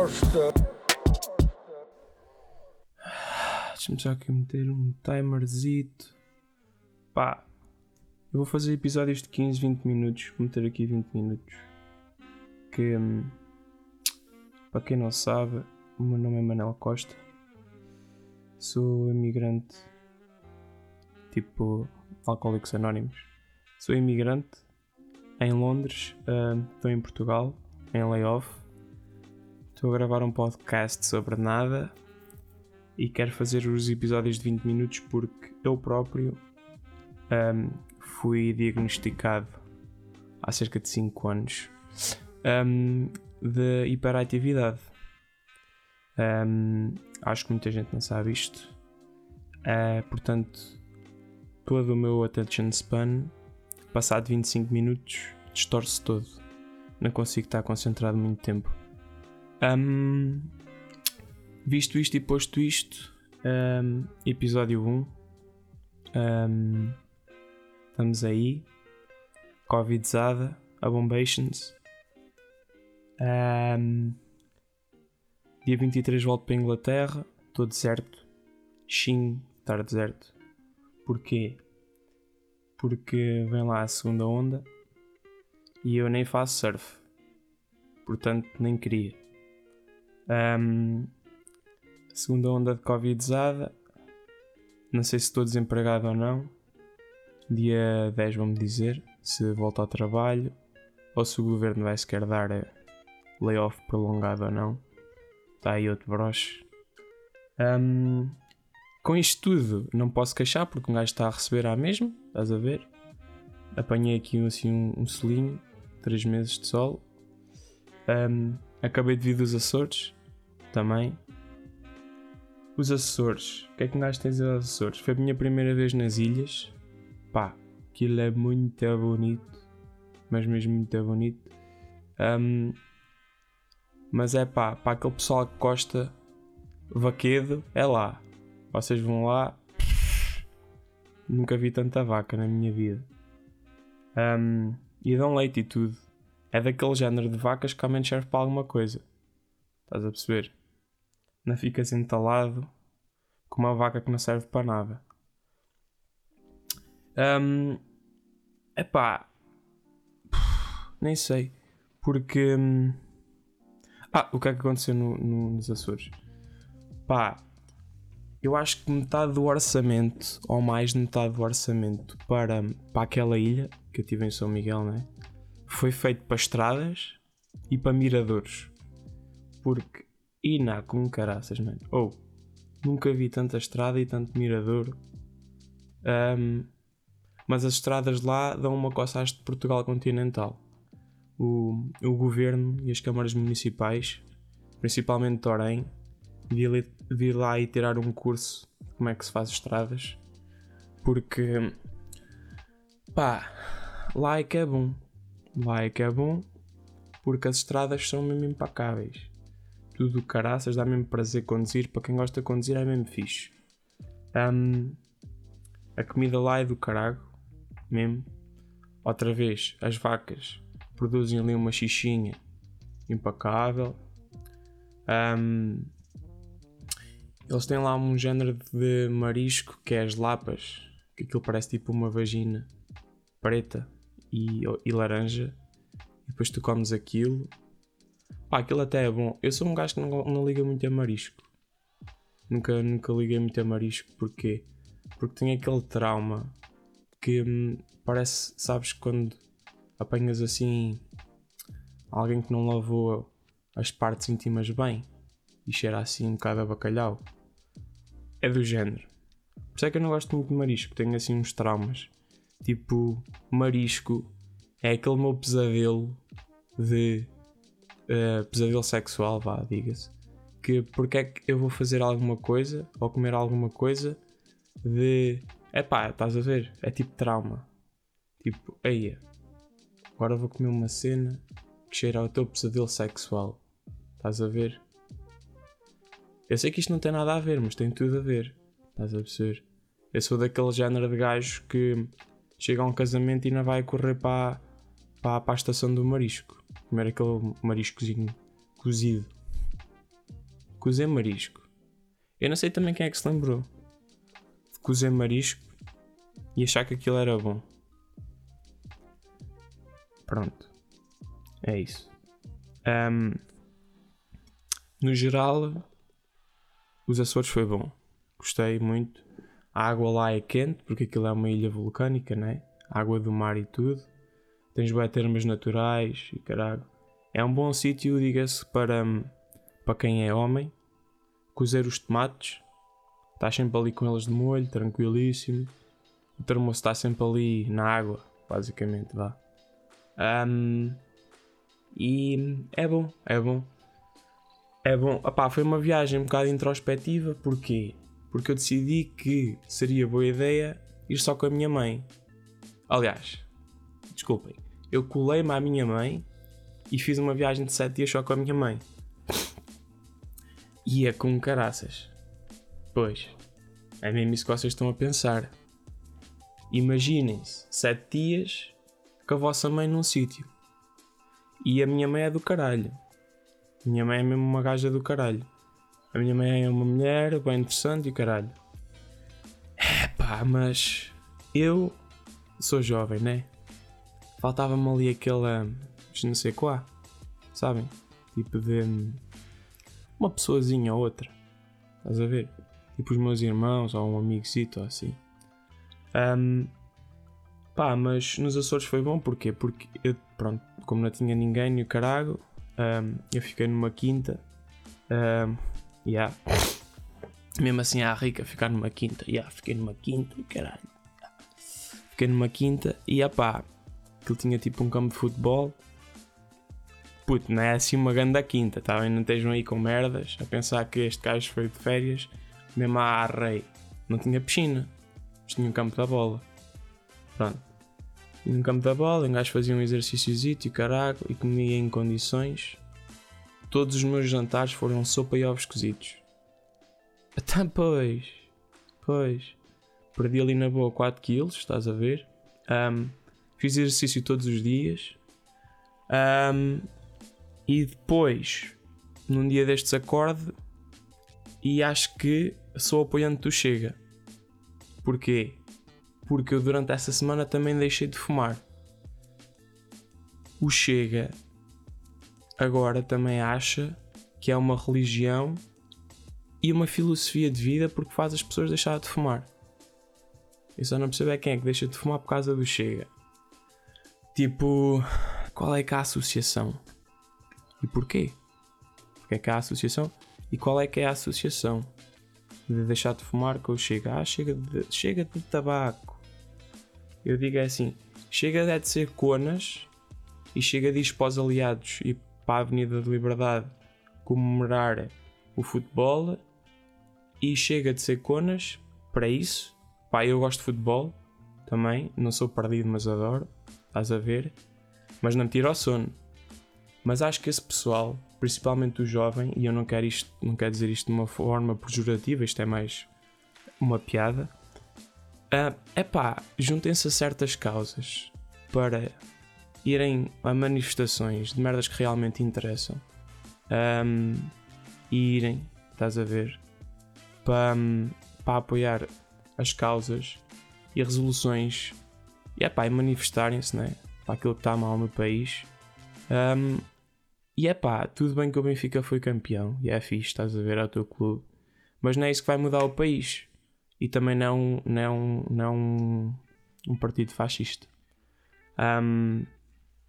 Costa. Deixa-me só aqui meter um timerzito. Pá, eu vou fazer episódios de 15, 20 minutos. Vou meter aqui 20 minutos. Que, hum, para quem não sabe, o meu nome é Manel Costa. Sou imigrante, tipo Alcoólicos Anónimos. Sou imigrante em Londres, hum, estou em Portugal, em layoff. Estou a gravar um podcast sobre nada e quero fazer os episódios de 20 minutos porque eu próprio um, fui diagnosticado há cerca de 5 anos um, de hiperatividade. Um, acho que muita gente não sabe isto. Uh, portanto, todo o meu attention span, passado 25 minutos, distorce todo. Não consigo estar concentrado muito tempo. Um, visto isto e posto isto, um, episódio 1. Um, estamos aí. Covidzada, a Bombations. Um, dia 23 volto para a Inglaterra. Estou deserto. Xing, estar deserto. Porquê? Porque vem lá a segunda onda e eu nem faço surf. Portanto, nem queria. Um, segunda onda de Covidzada. Não sei se estou desempregado ou não. Dia 10 vão-me dizer se volto ao trabalho ou se o governo vai sequer dar layoff prolongado ou não. Está aí outro broche. Um, com isto tudo, não posso queixar porque um gajo está a receber à mesma, estás a ver? Apanhei aqui assim, um, um solinho, 3 meses de sol. Um, acabei de vir dos Açores também. Os Açores, o que é que um gajo tem a aos Açores? Foi a minha primeira vez nas ilhas. Pá, aquilo é muito bonito, mas mesmo muito bonito. Um, mas é pá, para aquele pessoal que gosta vaquedo, é lá. Vocês vão lá. Nunca vi tanta vaca na minha vida. Um, e dão leite e tudo. É daquele género de vacas que menos serve para alguma coisa. Estás a perceber? Não ficas entalado com uma vaca que não serve para nada. Um, epá. Nem sei. Porque. hum, Ah, o que é que aconteceu no, no- nos Açores? Pá, eu acho que metade do orçamento, ou mais de metade do orçamento, para, para aquela ilha que eu tive em São Miguel, né? Foi feito para estradas e para miradores. Porque. Ina com caraças, mano. Ou. nunca vi tanta estrada e tanto mirador. Um, mas as estradas lá dão uma coça de Portugal continental. O, o governo e as câmaras municipais, principalmente Torém, li- vir lá e tirar um curso de como é que se faz estradas, porque pá, lá é que é bom. Lá é que é bom porque as estradas são mesmo Tudo caraças, dá mesmo prazer conduzir. Para quem gosta de conduzir é mesmo fixe. Um, a comida lá é do carago, mesmo. Outra vez, as vacas produzem ali uma xixinha impecável. Um, eles têm lá um género de marisco que é as lapas, que aquilo parece tipo uma vagina preta e, e laranja. E depois tu comes aquilo. Pá, aquilo até é bom. Eu sou um gajo que não, não liga muito a marisco. Nunca, nunca liguei muito a marisco. Porquê? Porque tenho aquele trauma que hum, parece, sabes, quando apanhas assim alguém que não lavou as partes íntimas bem e cheira assim um bocado a bacalhau. É do género. Por isso é que eu não gosto muito de marisco, tenho assim uns traumas. Tipo, marisco é aquele meu pesadelo de eh, pesadelo sexual, vá, diga-se. Que porque é que eu vou fazer alguma coisa ou comer alguma coisa de epá, estás a ver? É tipo trauma. Tipo, eia, agora vou comer uma cena que cheira ao teu pesadelo sexual. Estás a ver? Eu sei que isto não tem nada a ver, mas tem tudo a ver. Estás a perceber? Eu sou daquele género de gajo que chega a um casamento e não vai correr para, para, para a estação do marisco. Comer aquele mariscozinho cozido. cozer marisco. Eu não sei também quem é que se lembrou de cozer marisco e achar que aquilo era bom. Pronto. É isso. Um, no geral, os Açores foi bom. Gostei muito. A água lá é quente, porque aquilo é uma ilha vulcânica, né? Água do mar e tudo. Tens bem termas naturais e caralho. É um bom sítio, diga-se, para, para quem é homem. Cozer os tomates. Estás sempre ali com eles de molho, tranquilíssimo. O termoço está sempre ali na água, basicamente, vá. Um, e é bom, é bom. É bom. Opá, foi uma viagem um bocado introspectiva, porquê? Porque eu decidi que seria boa ideia ir só com a minha mãe. Aliás, desculpem, eu colei-me à minha mãe e fiz uma viagem de 7 dias só com a minha mãe. E é com caraças. Pois, é mesmo isso que vocês estão a pensar. Imaginem-se 7 dias com a vossa mãe num sítio. E a minha mãe é do caralho. Minha mãe é mesmo uma gaja do caralho. A minha mãe é uma mulher bem interessante e caralho. É pá, mas eu sou jovem, né? Faltava-me ali aquela. não sei qual. Sabem? Tipo de. Uma pessoazinha ou outra. Estás a ver? Tipo os meus irmãos ou um amigocito ou assim. Um, pá, mas nos Açores foi bom porquê? Porque eu, pronto, como não tinha ninguém no Carago, um, eu fiquei numa quinta. Um, yeah. Mesmo assim, à rica, ficar numa quinta. Yeah, fiquei numa quinta, caralho. Fiquei numa quinta e, pá, aquilo tinha tipo um campo de futebol. Puto, não é assim uma grande quinta, tá bem? Não estejam aí com merdas a pensar que este gajo foi de férias, mesmo à rei. Não tinha piscina, mas tinha um campo da bola. Pronto. E no campo da bola, um gajo fazia um exercíciozinho e caralho, e comia em condições. Todos os meus jantares foram sopa e ovos cozidos. Até pois, pois. Perdi ali na boa 4 kg, estás a ver? Um, fiz exercício todos os dias. Um, e depois, num dia destes, acorde e acho que sou apoiante do Chega. Porquê? Porque eu durante essa semana também deixei de fumar. O Chega agora também acha que é uma religião e uma filosofia de vida porque faz as pessoas deixar de fumar. Eu só não percebo é quem é que deixa de fumar por causa do Chega. Tipo, qual é que é a associação? E porquê? Porque é que há a associação? E qual é que é a associação de deixar de fumar com o Chega? Ah, chega de, chega de tabaco. Eu digo é assim: chega de ser conas e chega de ir para os aliados e para a Avenida de Liberdade comemorar o futebol e chega de ser conas para isso. Pá, eu gosto de futebol também, não sou perdido, mas adoro estás a ver? Mas não me tira o sono. Mas acho que esse pessoal, principalmente o jovem, e eu não quero, isto, não quero dizer isto de uma forma pejorativa, isto é mais uma piada. Uh, pá, juntem-se a certas causas para irem a manifestações de merdas que realmente interessam um, e irem, estás a ver, para, para apoiar as causas e resoluções e, epá, e manifestarem-se né, para aquilo que está mal no país. Um, e é pá, tudo bem que o Benfica foi campeão e é fixe, estás a ver ao teu clube, mas não é isso que vai mudar o país e também não, não, não um, partido fascista. Um,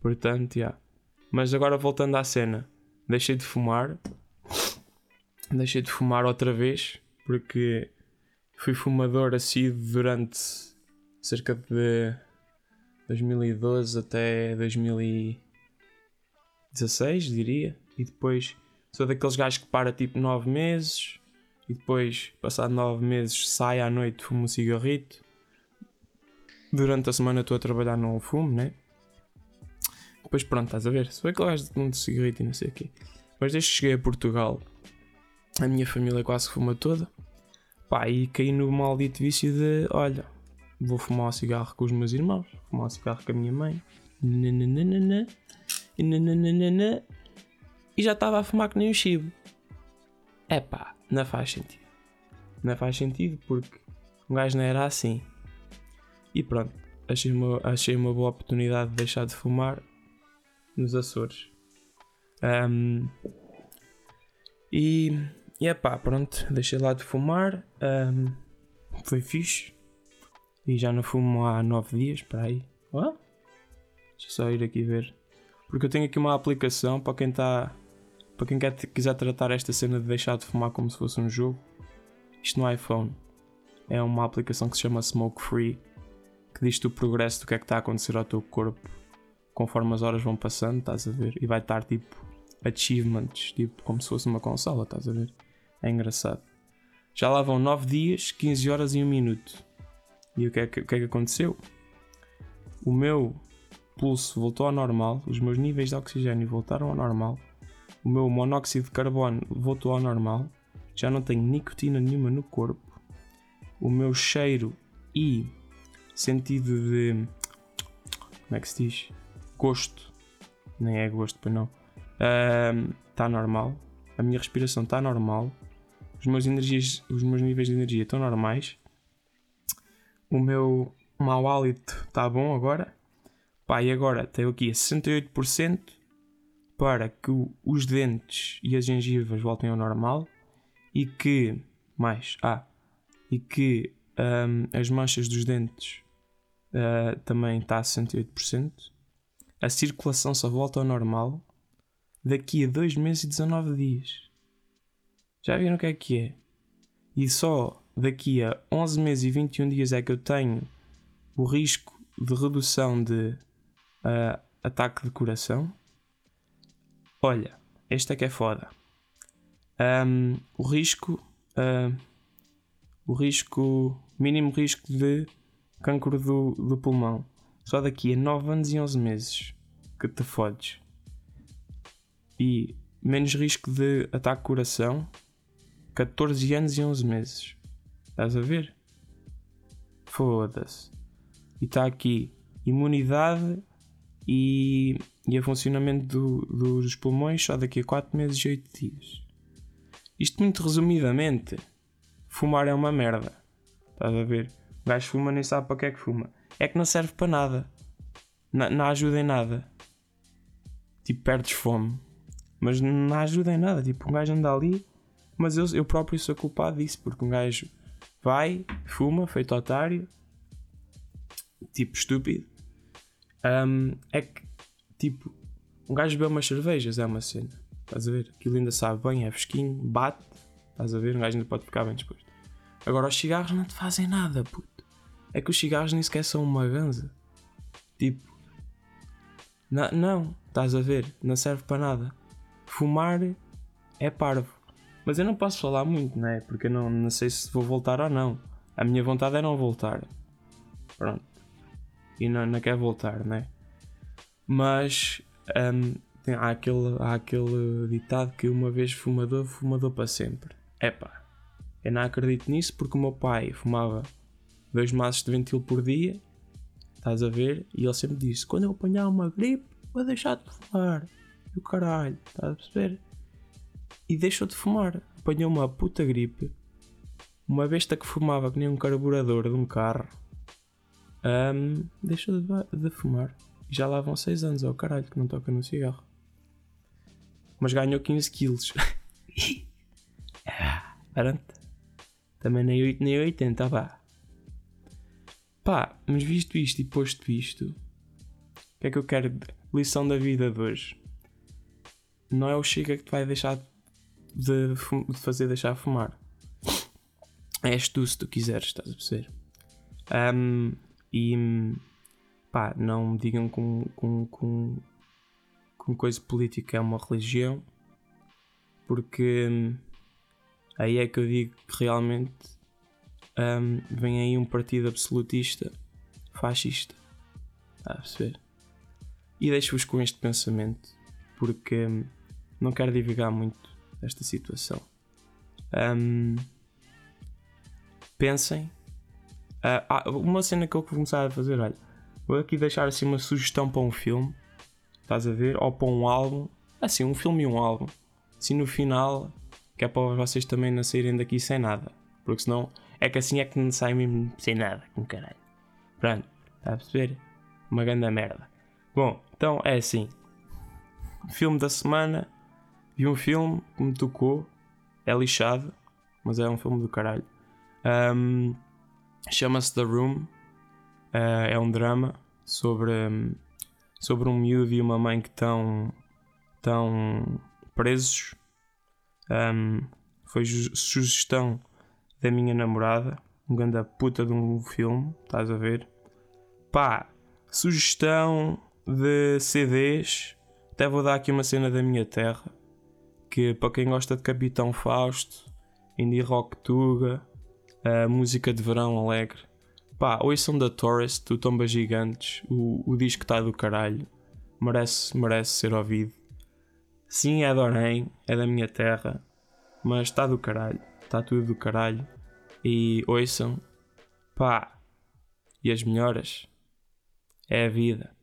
portanto, yeah. mas agora voltando à cena, deixei de fumar, deixei de fumar outra vez porque fui fumador assíduo durante cerca de 2012 até 2016, diria. E depois sou daqueles gajos que para tipo 9 meses e depois, passado 9 meses, sai à noite, fumo um cigarrito. Durante a semana estou a trabalhar no fumo, né? Depois pronto, estás a ver? Sou aquele gajo de um cigarrito e não sei o quê. Mas desde que cheguei a Portugal, a minha família quase fuma toda. Pá, e caí no maldito vício de, olha, vou fumar um cigarro com os meus irmãos, fumar um cigarro com a minha mãe. E já estava a fumar que nem o chibo. é pá, não faz sentido. Não faz sentido porque um gajo não era assim. E pronto, achei uma, achei uma boa oportunidade de deixar de fumar nos Açores. Um, e, e é pá, pronto, deixei lá de fumar. Um, foi fixe. E já não fumo há 9 dias, para aí. Deixa só ir aqui ver. Porque eu tenho aqui uma aplicação para quem está. Para quem quer, quiser tratar esta cena de deixar de fumar como se fosse um jogo. Isto no iPhone. É uma aplicação que se chama Smoke Free. Que diz-te o progresso do que é que está a acontecer ao teu corpo. Conforme as horas vão passando, estás a ver? E vai estar tipo achievements, tipo como se fosse uma consola, estás a ver? É engraçado. Já lá vão 9 dias, 15 horas e 1 minuto. E o que, é que, o que é que aconteceu? O meu pulso voltou ao normal, os meus níveis de oxigênio voltaram ao normal, o meu monóxido de carbono voltou ao normal, já não tenho nicotina nenhuma no corpo, o meu cheiro e sentido de. Como é que se diz? Gosto. Nem é gosto, pois não. Está normal. A minha respiração está normal. Os meus, energias, os meus níveis de energia estão normais. O meu mau hálito está bom agora. Pá, e agora tenho aqui a 68% para que os dentes e as gengivas voltem ao normal e que mais ah e que um, as manchas dos dentes uh, também está a 68%. A circulação só volta ao normal daqui a 2 meses e 19 dias. Já viram o que é que é? E só daqui a 11 meses e 21 dias é que eu tenho o risco de redução de uh, ataque de coração. Olha, esta é que é foda. Um, o risco. Uh, o risco. Mínimo risco de cancro do, do pulmão. Só daqui a 9 anos e 11 meses que te fodes. E menos risco de ataque de coração. 14 anos e 11 meses. Estás a ver? Foda-se. E está aqui imunidade e, e a funcionamento do, dos pulmões só daqui a 4 meses e 8 dias. Isto muito resumidamente, fumar é uma merda. Estás a ver? O gajo fuma nem sabe para que é que fuma. É que não serve para nada. Não, não ajuda em nada. Tipo, perdes fome. Mas não ajuda em nada. Tipo, um gajo anda ali. Mas eu, eu próprio sou culpado disso. Porque um gajo vai, fuma, feito otário, tipo estúpido. Um, é que, tipo, um gajo bebe umas cervejas, é uma cena. Estás a ver? Aquilo ainda sabe bem, é fresquinho, bate. Estás a ver? Um gajo ainda pode ficar bem disposto. Agora, os cigarros não te fazem nada, puto. É que os cigarros nem sequer são uma ganza. Tipo, não, não, estás a ver? Não serve para nada. Fumar é parvo. Mas eu não posso falar muito, né? Porque eu não, não sei se vou voltar ou não. A minha vontade é não voltar. Pronto. E não, não quer voltar, né? Mas um, tem, há, aquele, há aquele ditado que uma vez fumador, fumador para sempre. Epá, eu não acredito nisso porque o meu pai fumava dois maços de ventil por dia. Estás a ver? E ele sempre disse: quando eu apanhar uma gripe, vou deixar de fumar. E o caralho, estás a perceber? E deixou de fumar. Apanhou uma puta gripe. Uma besta que fumava que nem um carburador de um carro. Um, deixou de, de, fumar. Já lá vão 6 anos, ao oh, caralho, que não toca no cigarro. Mas ganhou 15 quilos. Pronto. Também nem 8 nem 80, vá. Pá, mas visto isto e posto isto, o que é que eu quero? Lição da vida de hoje. Não é o Chica que te vai deixar de, de fazer deixar fumar. És tu se tu quiseres, estás a perceber? Um, e pá, não me digam com, com, com, com coisa política é uma religião, porque um, aí é que eu digo que realmente um, vem aí um partido absolutista, fascista. Está a perceber? E deixo-vos com este pensamento, porque hum, não quero divulgar muito esta situação. Um, pensem. Uh, uma cena que eu vou começar a fazer, olha, vou aqui deixar assim uma sugestão para um filme, estás a ver? Ou para um álbum, assim, um filme e um álbum. Assim no final, Que é para vocês também não saírem daqui sem nada. Porque senão é que assim é que não sai mesmo sem nada, com caralho. Pronto, está a perceber? Uma grande merda. Bom, então é assim. Filme da semana. Vi um filme que me tocou. É lixado, mas é um filme do caralho. Um, Chama-se The Room. Uh, é um drama sobre, um, sobre um miúdo e uma mãe que estão, estão presos. Um, foi sugestão da minha namorada. Um grande puta de um filme, estás a ver? Pá, sugestão de CDs. Até vou dar aqui uma cena da minha terra. Que para quem gosta de Capitão Fausto, Indie Rock Tuga, a música de verão alegre. Pá, ouçam da Tourist, do Tomba Gigantes, o, o disco está do caralho. Merece, merece ser ouvido. Sim, é de Orem, é da minha terra, mas está do caralho, está tudo do caralho. E ouçam, pá, e as melhoras é a vida.